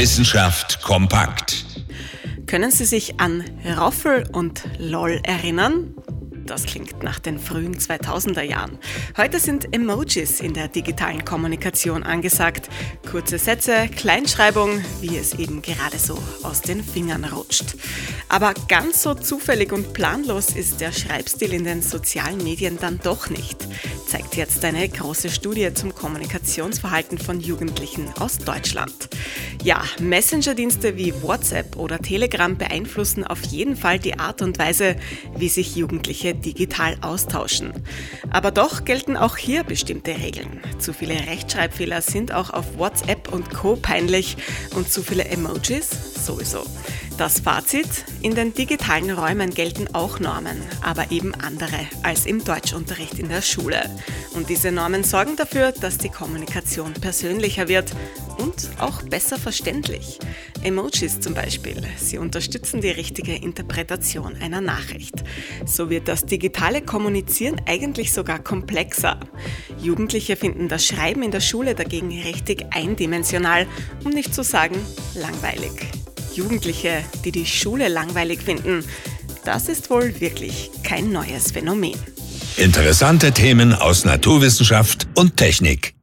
Wissenschaft kompakt. Können Sie sich an Roffel und LOL erinnern? Das klingt nach den frühen 2000er Jahren. Heute sind Emojis in der digitalen Kommunikation angesagt. Kurze Sätze, Kleinschreibung, wie es eben gerade so aus den Fingern rutscht. Aber ganz so zufällig und planlos ist der Schreibstil in den sozialen Medien dann doch nicht zeigt jetzt eine große Studie zum Kommunikationsverhalten von Jugendlichen aus Deutschland. Ja, Messenger-Dienste wie WhatsApp oder Telegram beeinflussen auf jeden Fall die Art und Weise, wie sich Jugendliche digital austauschen. Aber doch gelten auch hier bestimmte Regeln. Zu viele Rechtschreibfehler sind auch auf WhatsApp und Co peinlich und zu viele Emojis sowieso. Das Fazit, in den digitalen Räumen gelten auch Normen, aber eben andere als im Deutschunterricht in der Schule. Und diese Normen sorgen dafür, dass die Kommunikation persönlicher wird und auch besser verständlich. Emojis zum Beispiel, sie unterstützen die richtige Interpretation einer Nachricht. So wird das digitale Kommunizieren eigentlich sogar komplexer. Jugendliche finden das Schreiben in der Schule dagegen richtig eindimensional, um nicht zu sagen langweilig. Jugendliche, die die Schule langweilig finden, das ist wohl wirklich kein neues Phänomen. Interessante Themen aus Naturwissenschaft und Technik.